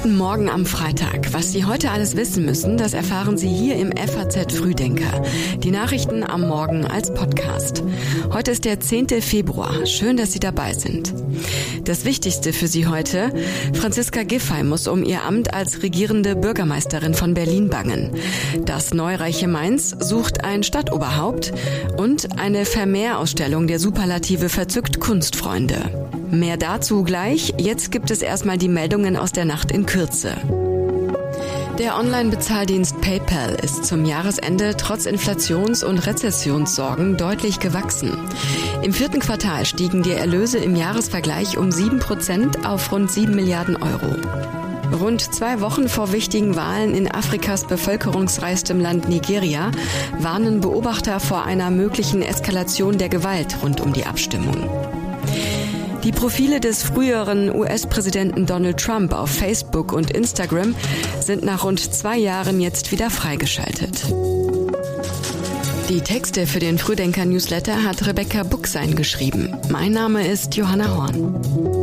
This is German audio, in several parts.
Guten Morgen am Freitag. Was Sie heute alles wissen müssen, das erfahren Sie hier im FAZ Frühdenker. Die Nachrichten am Morgen als Podcast. Heute ist der 10. Februar. Schön, dass Sie dabei sind. Das Wichtigste für Sie heute. Franziska Giffey muss um ihr Amt als regierende Bürgermeisterin von Berlin bangen. Das neureiche Mainz sucht ein Stadtoberhaupt und eine Vermehrausstellung der Superlative verzückt Kunstfreunde. Mehr dazu gleich. Jetzt gibt es erstmal die Meldungen aus der Nacht in Kürze. Der Online-Bezahldienst PayPal ist zum Jahresende trotz Inflations- und Rezessionssorgen deutlich gewachsen. Im vierten Quartal stiegen die Erlöse im Jahresvergleich um 7 Prozent auf rund 7 Milliarden Euro. Rund zwei Wochen vor wichtigen Wahlen in Afrikas bevölkerungsreichstem Land Nigeria warnen Beobachter vor einer möglichen Eskalation der Gewalt rund um die Abstimmung. Die Profile des früheren US-Präsidenten Donald Trump auf Facebook und Instagram sind nach rund zwei Jahren jetzt wieder freigeschaltet. Die Texte für den Frühdenker-Newsletter hat Rebecca Buchsein geschrieben. Mein Name ist Johanna Horn.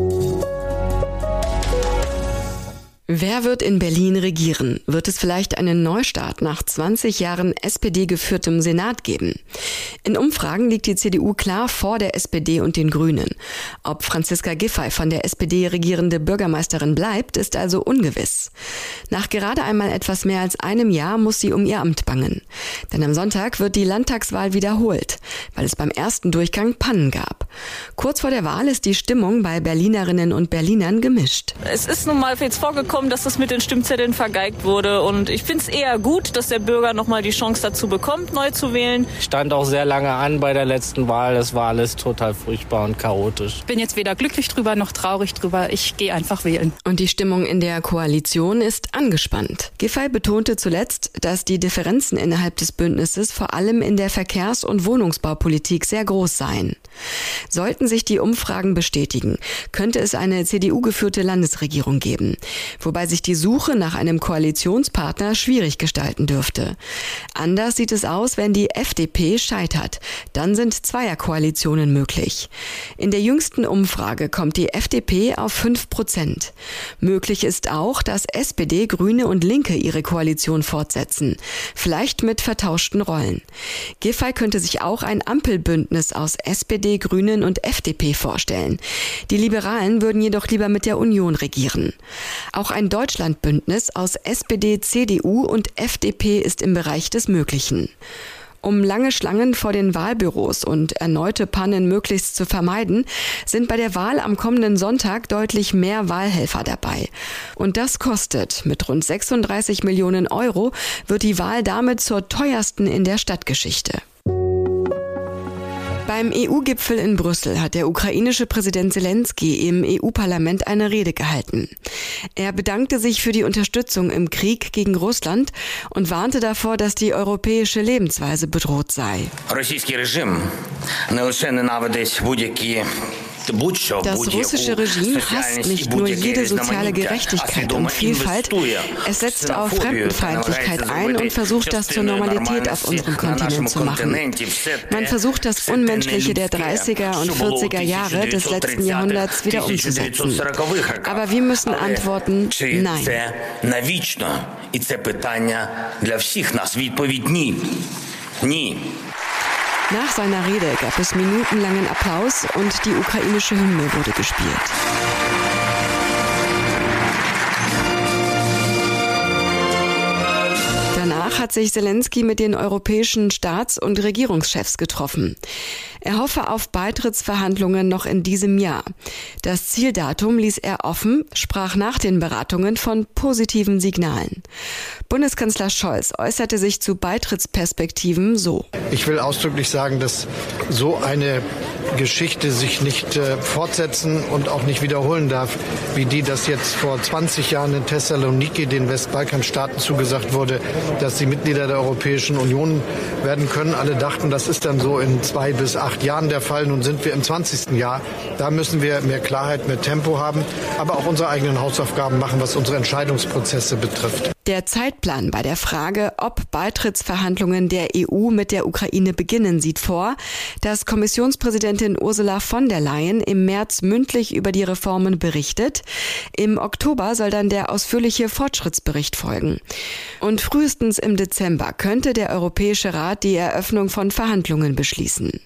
Wer wird in Berlin regieren? Wird es vielleicht einen Neustart nach 20 Jahren SPD geführtem Senat geben? In Umfragen liegt die CDU klar vor der SPD und den Grünen. Ob Franziska Giffey von der SPD regierende Bürgermeisterin bleibt, ist also ungewiss. Nach gerade einmal etwas mehr als einem Jahr muss sie um ihr Amt bangen. Denn am Sonntag wird die Landtagswahl wiederholt, weil es beim ersten Durchgang Pannen gab. Kurz vor der Wahl ist die Stimmung bei Berlinerinnen und Berlinern gemischt. Es ist nun mal jetzt vorgekommen, dass das mit den Stimmzetteln vergeigt wurde. Und ich finde es eher gut, dass der Bürger nochmal die Chance dazu bekommt, neu zu wählen. Stand auch sehr lange an bei der letzten Wahl. Es war alles total furchtbar und chaotisch. Ich bin jetzt weder glücklich drüber noch traurig drüber. Ich gehe einfach wählen. Und die Stimmung in der Koalition ist angespannt. Giffey betonte zuletzt, dass die Differenzen innerhalb des Bündnisses vor allem in der Verkehrs- und Wohnungsbaupolitik sehr groß seien. Sollten sich die Umfragen bestätigen, könnte es eine CDU-geführte Landesregierung geben, wobei sich die Suche nach einem Koalitionspartner schwierig gestalten dürfte. Anders sieht es aus, wenn die FDP scheitert. Dann sind Zweierkoalitionen möglich. In der jüngsten Umfrage kommt die FDP auf 5 Prozent. Möglich ist auch, dass SPD, Grüne und Linke ihre Koalition fortsetzen. Vielleicht mit vertauschten Rollen. Giffey könnte sich auch ein Ampelbündnis aus SPD, Grünen und FDP vorstellen. Die Liberalen würden jedoch lieber mit der Union regieren. Auch ein Deutschlandbündnis aus SPD, CDU und FDP ist im Bereich des Möglichen. Um lange Schlangen vor den Wahlbüros und erneute Pannen möglichst zu vermeiden, sind bei der Wahl am kommenden Sonntag deutlich mehr Wahlhelfer dabei. Und das kostet. Mit rund 36 Millionen Euro wird die Wahl damit zur teuersten in der Stadtgeschichte. Beim EU-Gipfel in Brüssel hat der ukrainische Präsident Zelensky im EU-Parlament eine Rede gehalten. Er bedankte sich für die Unterstützung im Krieg gegen Russland und warnte davor, dass die europäische Lebensweise bedroht sei. Das russische Regime hasst nicht nur jede soziale Gerechtigkeit und Vielfalt, es setzt auf Fremdenfeindlichkeit ein und versucht das zur Normalität auf unserem Kontinent zu machen. Man versucht das Unmenschliche der 30er und 40er Jahre des letzten Jahrhunderts wieder umzusetzen. Aber wir müssen antworten, nein. Ні. Nach seiner Rede gab es minutenlangen Applaus und die ukrainische Hymne wurde gespielt. Danach hat sich Zelensky mit den europäischen Staats- und Regierungschefs getroffen. Er hoffe auf Beitrittsverhandlungen noch in diesem Jahr. Das Zieldatum ließ er offen, sprach nach den Beratungen von positiven Signalen. Bundeskanzler Scholz äußerte sich zu Beitrittsperspektiven so. Ich will ausdrücklich sagen, dass so eine Geschichte sich nicht äh, fortsetzen und auch nicht wiederholen darf, wie die, dass jetzt vor 20 Jahren in Thessaloniki den Westbalkanstaaten zugesagt wurde, dass sie Mitglieder der Europäischen Union werden können. Alle dachten, das ist dann so in zwei bis acht acht Jahren der Fall. Nun sind wir im 20. Jahr. Da müssen wir mehr Klarheit, mehr Tempo haben, aber auch unsere eigenen Hausaufgaben machen, was unsere Entscheidungsprozesse betrifft. Der Zeitplan bei der Frage, ob Beitrittsverhandlungen der EU mit der Ukraine beginnen, sieht vor, dass Kommissionspräsidentin Ursula von der Leyen im März mündlich über die Reformen berichtet. Im Oktober soll dann der ausführliche Fortschrittsbericht folgen. Und frühestens im Dezember könnte der Europäische Rat die Eröffnung von Verhandlungen beschließen.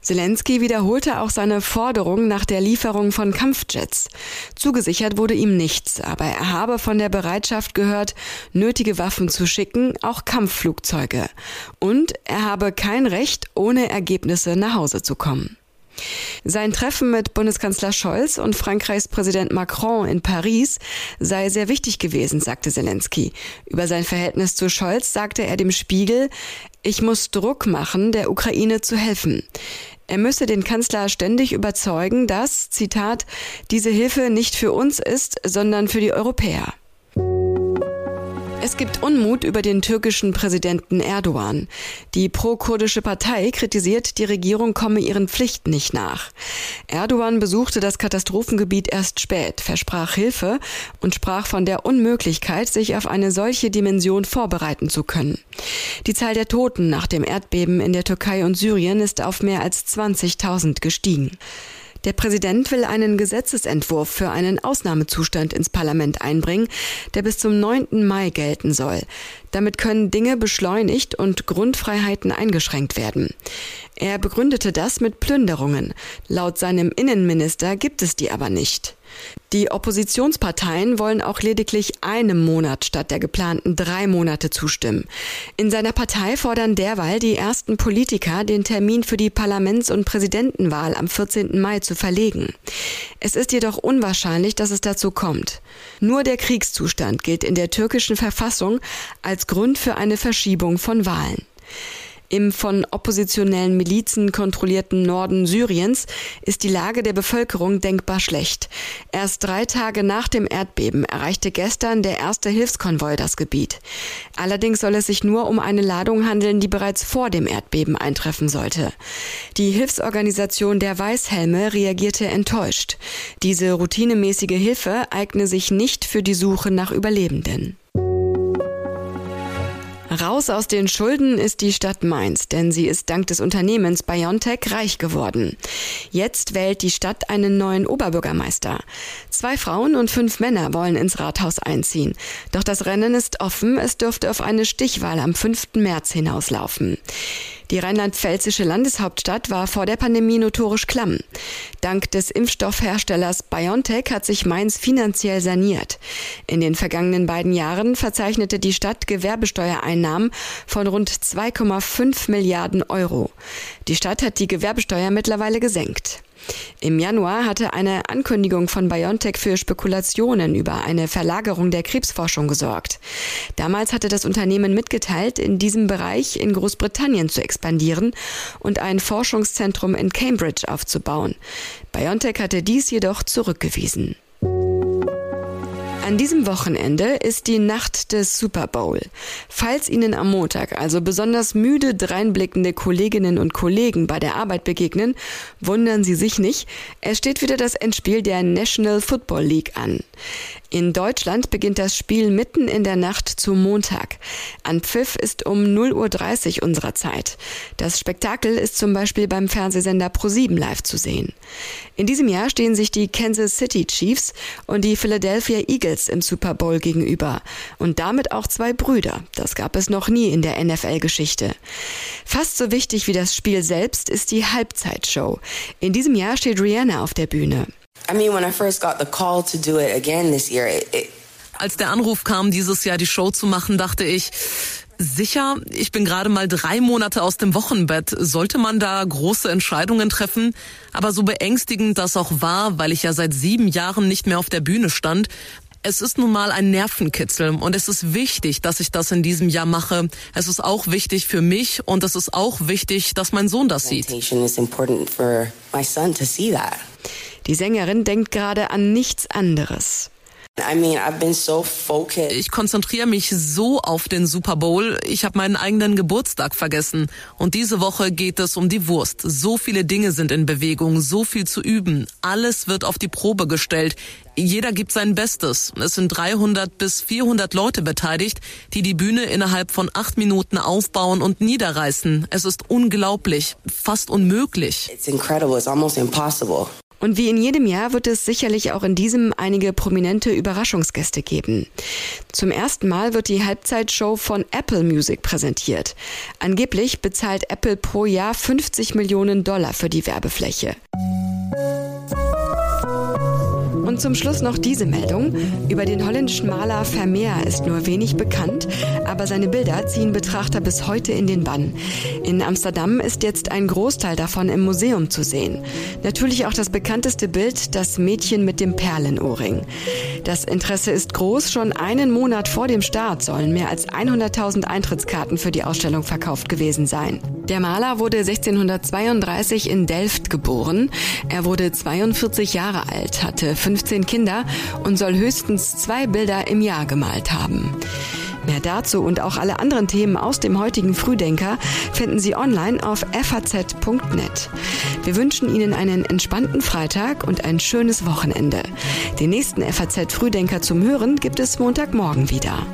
Zelensky wiederholte auch seine Forderung nach der Lieferung von Kampfjets. Zugesichert wurde ihm nichts, aber er habe von der Bereitschaft gehört, nötige Waffen zu schicken, auch Kampfflugzeuge. Und er habe kein Recht, ohne Ergebnisse nach Hause zu kommen. Sein Treffen mit Bundeskanzler Scholz und Frankreichs Präsident Macron in Paris sei sehr wichtig gewesen, sagte Zelensky. Über sein Verhältnis zu Scholz sagte er dem Spiegel, ich muss Druck machen, der Ukraine zu helfen. Er müsse den Kanzler ständig überzeugen, dass, Zitat, diese Hilfe nicht für uns ist, sondern für die Europäer. Es gibt Unmut über den türkischen Präsidenten Erdogan. Die pro-kurdische Partei kritisiert, die Regierung komme ihren Pflichten nicht nach. Erdogan besuchte das Katastrophengebiet erst spät, versprach Hilfe und sprach von der Unmöglichkeit, sich auf eine solche Dimension vorbereiten zu können. Die Zahl der Toten nach dem Erdbeben in der Türkei und Syrien ist auf mehr als 20.000 gestiegen. Der Präsident will einen Gesetzesentwurf für einen Ausnahmezustand ins Parlament einbringen, der bis zum 9. Mai gelten soll. Damit können Dinge beschleunigt und Grundfreiheiten eingeschränkt werden. Er begründete das mit Plünderungen. Laut seinem Innenminister gibt es die aber nicht. Die Oppositionsparteien wollen auch lediglich einem Monat statt der geplanten drei Monate zustimmen. In seiner Partei fordern derweil die ersten Politiker, den Termin für die Parlaments- und Präsidentenwahl am 14. Mai zu verlegen. Es ist jedoch unwahrscheinlich, dass es dazu kommt. Nur der Kriegszustand gilt in der türkischen Verfassung als Grund für eine Verschiebung von Wahlen. Im von oppositionellen Milizen kontrollierten Norden Syriens ist die Lage der Bevölkerung denkbar schlecht. Erst drei Tage nach dem Erdbeben erreichte gestern der erste Hilfskonvoi das Gebiet. Allerdings soll es sich nur um eine Ladung handeln, die bereits vor dem Erdbeben eintreffen sollte. Die Hilfsorganisation der Weißhelme reagierte enttäuscht. Diese routinemäßige Hilfe eigne sich nicht für die Suche nach Überlebenden. Raus aus den Schulden ist die Stadt Mainz, denn sie ist dank des Unternehmens Biontech reich geworden. Jetzt wählt die Stadt einen neuen Oberbürgermeister. Zwei Frauen und fünf Männer wollen ins Rathaus einziehen. Doch das Rennen ist offen, es dürfte auf eine Stichwahl am 5. März hinauslaufen. Die rheinland-pfälzische Landeshauptstadt war vor der Pandemie notorisch klamm. Dank des Impfstoffherstellers BioNTech hat sich Mainz finanziell saniert. In den vergangenen beiden Jahren verzeichnete die Stadt Gewerbesteuereinnahmen von rund 2,5 Milliarden Euro. Die Stadt hat die Gewerbesteuer mittlerweile gesenkt. Im Januar hatte eine Ankündigung von BioNTech für Spekulationen über eine Verlagerung der Krebsforschung gesorgt. Damals hatte das Unternehmen mitgeteilt, in diesem Bereich in Großbritannien zu expandieren und ein Forschungszentrum in Cambridge aufzubauen. BioNTech hatte dies jedoch zurückgewiesen. An diesem Wochenende ist die Nacht des Super Bowl. Falls Ihnen am Montag also besonders müde dreinblickende Kolleginnen und Kollegen bei der Arbeit begegnen, wundern Sie sich nicht. Es steht wieder das Endspiel der National Football League an. In Deutschland beginnt das Spiel mitten in der Nacht zu Montag. An Pfiff ist um 0.30 Uhr unserer Zeit. Das Spektakel ist zum Beispiel beim Fernsehsender Pro7 live zu sehen. In diesem Jahr stehen sich die Kansas City Chiefs und die Philadelphia Eagles im Super Bowl gegenüber. Und damit auch zwei Brüder. Das gab es noch nie in der NFL-Geschichte. Fast so wichtig wie das Spiel selbst ist die Halbzeitshow. In diesem Jahr steht Rihanna auf der Bühne. I mean, when I first got the call to do it again this year, it, it als der Anruf kam, dieses Jahr die Show zu machen, dachte ich, sicher, ich bin gerade mal drei Monate aus dem Wochenbett. Sollte man da große Entscheidungen treffen? Aber so beängstigend das auch war, weil ich ja seit sieben Jahren nicht mehr auf der Bühne stand, es ist nun mal ein Nervenkitzel und es ist wichtig, dass ich das in diesem Jahr mache. Es ist auch wichtig für mich und es ist auch wichtig, dass mein Sohn das sieht. Die Sängerin denkt gerade an nichts anderes. Ich konzentriere mich so auf den Super Bowl, ich habe meinen eigenen Geburtstag vergessen. Und diese Woche geht es um die Wurst. So viele Dinge sind in Bewegung, so viel zu üben. Alles wird auf die Probe gestellt. Jeder gibt sein Bestes. Es sind 300 bis 400 Leute beteiligt, die die Bühne innerhalb von acht Minuten aufbauen und niederreißen. Es ist unglaublich, fast unmöglich. It's incredible. It's almost impossible. Und wie in jedem Jahr wird es sicherlich auch in diesem einige prominente Überraschungsgäste geben. Zum ersten Mal wird die Halbzeitshow von Apple Music präsentiert. Angeblich bezahlt Apple pro Jahr 50 Millionen Dollar für die Werbefläche. Und zum Schluss noch diese Meldung. Über den holländischen Maler Vermeer ist nur wenig bekannt, aber seine Bilder ziehen Betrachter bis heute in den Bann. In Amsterdam ist jetzt ein Großteil davon im Museum zu sehen. Natürlich auch das bekannteste Bild, das Mädchen mit dem Perlenohrring. Das Interesse ist groß. Schon einen Monat vor dem Start sollen mehr als 100.000 Eintrittskarten für die Ausstellung verkauft gewesen sein. Der Maler wurde 1632 in Delft geboren. Er wurde 42 Jahre alt, hatte 15 Kinder und soll höchstens zwei Bilder im Jahr gemalt haben. Mehr dazu und auch alle anderen Themen aus dem heutigen Frühdenker finden Sie online auf faz.net. Wir wünschen Ihnen einen entspannten Freitag und ein schönes Wochenende. Den nächsten FAZ Frühdenker zum Hören gibt es Montagmorgen wieder.